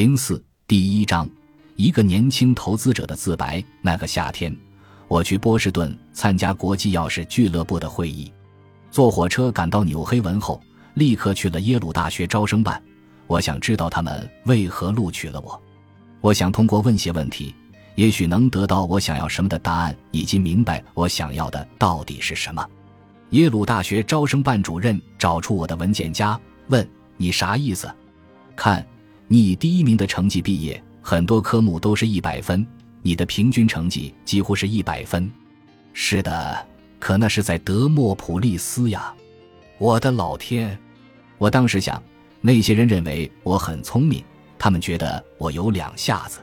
零四第一章，一个年轻投资者的自白。那个夏天，我去波士顿参加国际钥匙俱乐部的会议，坐火车赶到纽黑文后，立刻去了耶鲁大学招生办。我想知道他们为何录取了我。我想通过问些问题，也许能得到我想要什么的答案，以及明白我想要的到底是什么。耶鲁大学招生办主任找出我的文件夹，问：“你啥意思？”看。你以第一名的成绩毕业，很多科目都是一百分，你的平均成绩几乎是一百分。是的，可那是在德莫普利斯呀！我的老天！我当时想，那些人认为我很聪明，他们觉得我有两下子。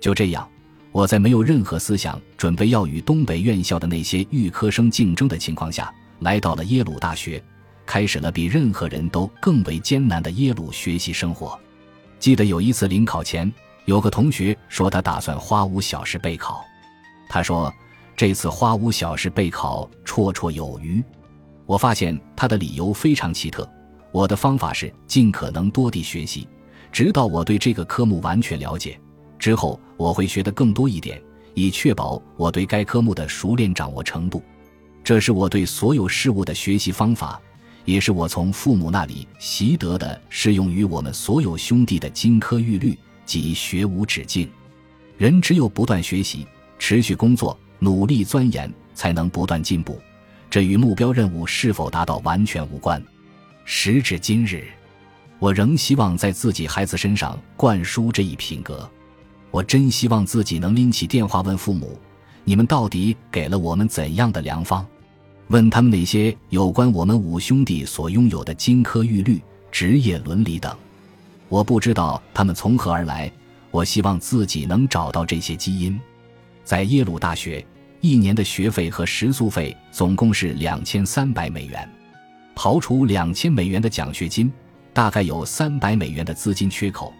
就这样，我在没有任何思想准备要与东北院校的那些预科生竞争的情况下，来到了耶鲁大学，开始了比任何人都更为艰难的耶鲁学习生活。记得有一次临考前，有个同学说他打算花五小时备考。他说这次花五小时备考绰绰有余。我发现他的理由非常奇特。我的方法是尽可能多地学习，直到我对这个科目完全了解之后，我会学得更多一点，以确保我对该科目的熟练掌握程度。这是我对所有事物的学习方法。也是我从父母那里习得的适用于我们所有兄弟的金科玉律及学无止境。人只有不断学习、持续工作、努力钻研，才能不断进步。这与目标任务是否达到完全无关。时至今日，我仍希望在自己孩子身上灌输这一品格。我真希望自己能拎起电话问父母：“你们到底给了我们怎样的良方？”问他们那些有关我们五兄弟所拥有的金科玉律、职业伦理等，我不知道他们从何而来。我希望自己能找到这些基因。在耶鲁大学，一年的学费和食宿费总共是两千三百美元，刨除两千美元的奖学金，大概有三百美元的资金缺口。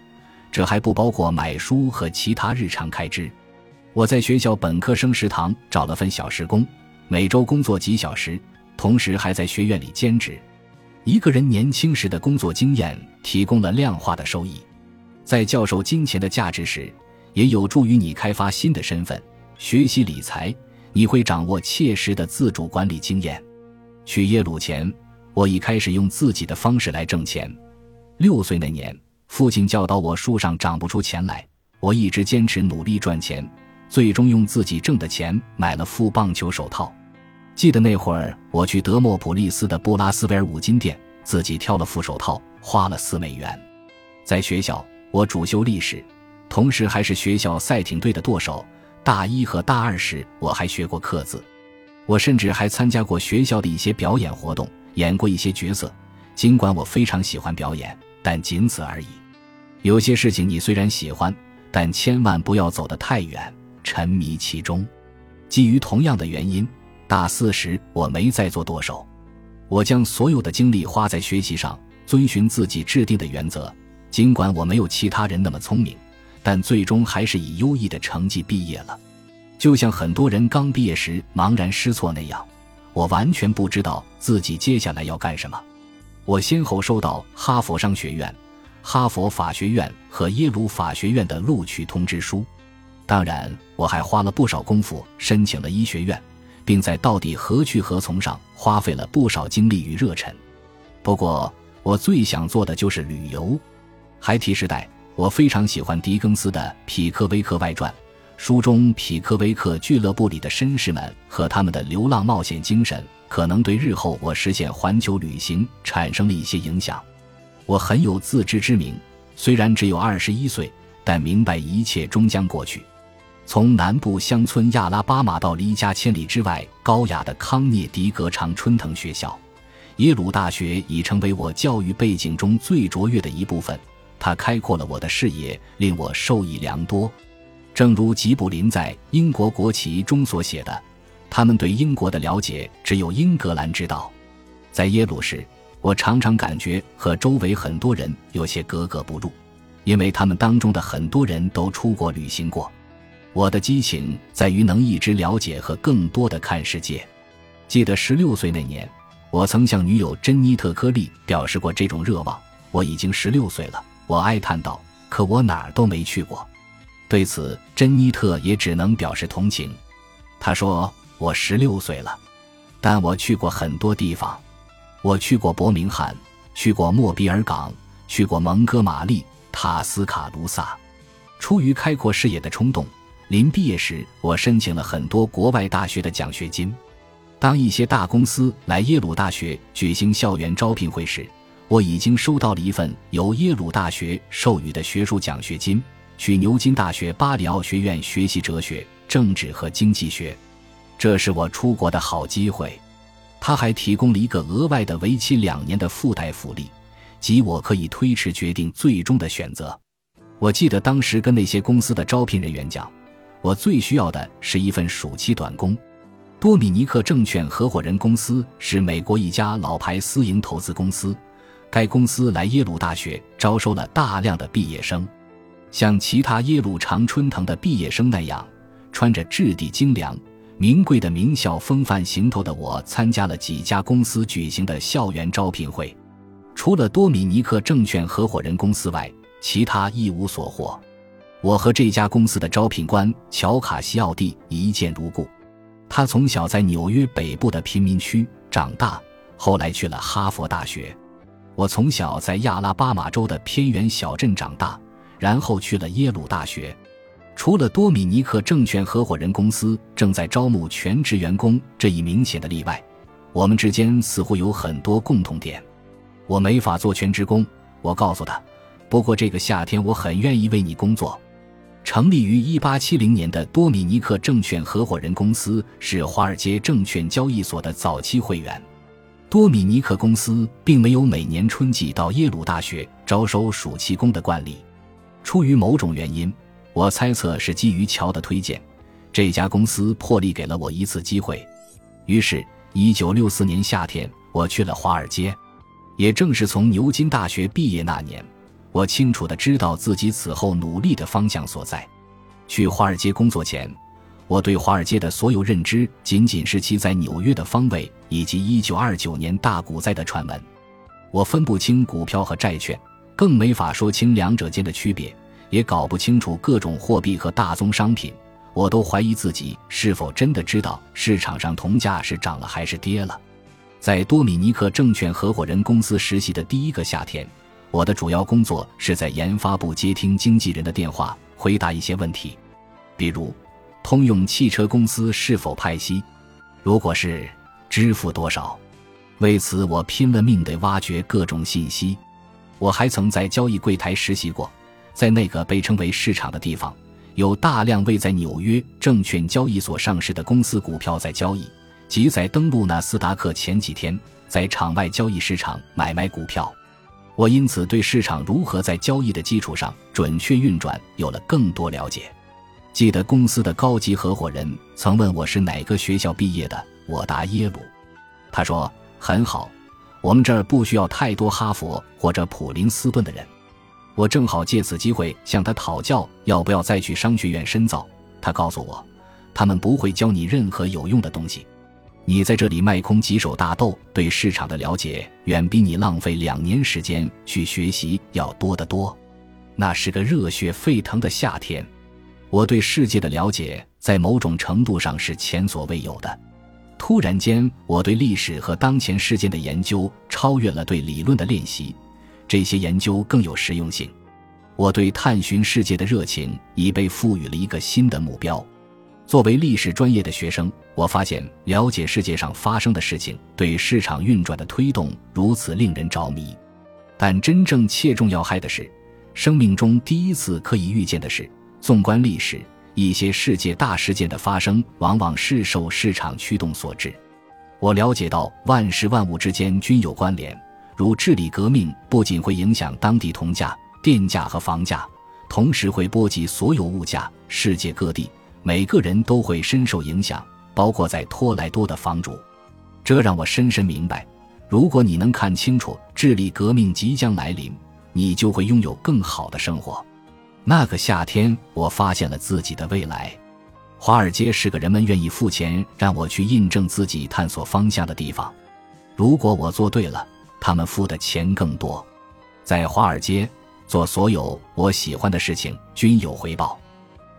这还不包括买书和其他日常开支。我在学校本科生食堂找了份小时工。每周工作几小时，同时还在学院里兼职。一个人年轻时的工作经验提供了量化的收益，在教授金钱的价值时，也有助于你开发新的身份。学习理财，你会掌握切实的自主管理经验。去耶鲁前，我已开始用自己的方式来挣钱。六岁那年，父亲教导我树上长不出钱来，我一直坚持努力赚钱。最终用自己挣的钱买了副棒球手套。记得那会儿，我去德莫普利斯的布拉斯维尔五金店，自己挑了副手套，花了四美元。在学校，我主修历史，同时还是学校赛艇队的舵手。大一和大二时，我还学过刻字。我甚至还参加过学校的一些表演活动，演过一些角色。尽管我非常喜欢表演，但仅此而已。有些事情你虽然喜欢，但千万不要走得太远。沉迷其中，基于同样的原因，大四时我没再做舵手，我将所有的精力花在学习上，遵循自己制定的原则。尽管我没有其他人那么聪明，但最终还是以优异的成绩毕业了。就像很多人刚毕业时茫然失措那样，我完全不知道自己接下来要干什么。我先后收到哈佛商学院、哈佛法学院和耶鲁法学院的录取通知书。当然，我还花了不少功夫申请了医学院，并在到底何去何从上花费了不少精力与热忱。不过，我最想做的就是旅游。孩提时代，我非常喜欢狄更斯的《匹克威克外传》，书中匹克威克俱乐部里的绅士们和他们的流浪冒险精神，可能对日后我实现环球旅行产生了一些影响。我很有自知之明，虽然只有二十一岁，但明白一切终将过去。从南部乡村亚拉巴马到离家千里之外高雅的康涅狄格常春藤学校，耶鲁大学已成为我教育背景中最卓越的一部分。它开阔了我的视野，令我受益良多。正如吉卜林在《英国国旗》中所写的：“他们对英国的了解只有英格兰知道。”在耶鲁时，我常常感觉和周围很多人有些格格不入，因为他们当中的很多人都出国旅行过。我的激情在于能一直了解和更多的看世界。记得十六岁那年，我曾向女友珍妮特·科利表示过这种热望。我已经十六岁了，我哀叹道：“可我哪儿都没去过。对此，珍妮特也只能表示同情。她说：“我十六岁了，但我去过很多地方。我去过伯明翰，去过莫比尔港，去过蒙哥马利、塔斯卡卢萨。出于开阔视野的冲动，临毕业时，我申请了很多国外大学的奖学金。当一些大公司来耶鲁大学举行校园招聘会时，我已经收到了一份由耶鲁大学授予的学术奖学金。”去牛津大学巴里奥学院学习哲学、政治和经济学，这是我出国的好机会。他还提供了一个额外的为期两年的附带福利，即我可以推迟决定最终的选择。我记得当时跟那些公司的招聘人员讲，我最需要的是一份暑期短工。多米尼克证券合伙人公司是美国一家老牌私营投资公司，该公司来耶鲁大学招收了大量的毕业生。像其他耶鲁常春藤的毕业生那样，穿着质地精良、名贵的名校风范行头的我，参加了几家公司举行的校园招聘会。除了多米尼克证券合伙人公司外，其他一无所获。我和这家公司的招聘官乔卡西奥蒂一见如故。他从小在纽约北部的贫民区长大，后来去了哈佛大学。我从小在亚拉巴马州的偏远小镇长大。然后去了耶鲁大学。除了多米尼克证券合伙人公司正在招募全职员工这一明显的例外，我们之间似乎有很多共同点。我没法做全职工，我告诉他。不过这个夏天我很愿意为你工作。成立于1870年的多米尼克证券合伙人公司是华尔街证券交易所的早期会员。多米尼克公司并没有每年春季到耶鲁大学招收暑期工的惯例。出于某种原因，我猜测是基于乔的推荐，这家公司破例给了我一次机会。于是，一九六四年夏天，我去了华尔街。也正是从牛津大学毕业那年，我清楚的知道自己此后努力的方向所在。去华尔街工作前，我对华尔街的所有认知仅仅是其在纽约的方位以及一九二九年大股灾的传闻。我分不清股票和债券。更没法说清两者间的区别，也搞不清楚各种货币和大宗商品。我都怀疑自己是否真的知道市场上铜价是涨了还是跌了。在多米尼克证券合伙人公司实习的第一个夏天，我的主要工作是在研发部接听经纪人的电话，回答一些问题，比如通用汽车公司是否派息，如果是，支付多少。为此，我拼了命地挖掘各种信息。我还曾在交易柜台实习过，在那个被称为市场的地方，有大量未在纽约证券交易所上市的公司股票在交易，即在登陆纳斯达克前几天，在场外交易市场买卖股票。我因此对市场如何在交易的基础上准确运转有了更多了解。记得公司的高级合伙人曾问我是哪个学校毕业的，我答耶鲁。他说：“很好。”我们这儿不需要太多哈佛或者普林斯顿的人，我正好借此机会向他讨教要不要再去商学院深造。他告诉我，他们不会教你任何有用的东西。你在这里卖空几手大豆，对市场的了解远比你浪费两年时间去学习要多得多。那是个热血沸腾的夏天，我对世界的了解在某种程度上是前所未有的。突然间，我对历史和当前事件的研究超越了对理论的练习，这些研究更有实用性。我对探寻世界的热情已被赋予了一个新的目标。作为历史专业的学生，我发现了解世界上发生的事情对市场运转的推动如此令人着迷。但真正切中要害的是，生命中第一次可以预见的是，纵观历史。一些世界大事件的发生，往往是受市场驱动所致。我了解到，万事万物之间均有关联。如治理革命，不仅会影响当地铜价、电价和房价，同时会波及所有物价。世界各地每个人都会深受影响，包括在托莱多的房主。这让我深深明白：如果你能看清楚治理革命即将来临，你就会拥有更好的生活。那个夏天，我发现了自己的未来。华尔街是个人们愿意付钱让我去印证自己探索方向的地方。如果我做对了，他们付的钱更多。在华尔街，做所有我喜欢的事情均有回报。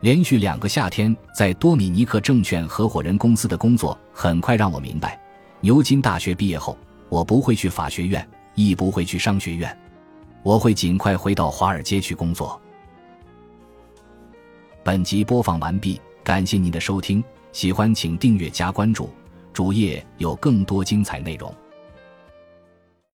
连续两个夏天在多米尼克证券合伙人公司的工作，很快让我明白，牛津大学毕业后，我不会去法学院，亦不会去商学院，我会尽快回到华尔街去工作。本集播放完毕，感谢您的收听，喜欢请订阅加关注，主页有更多精彩内容。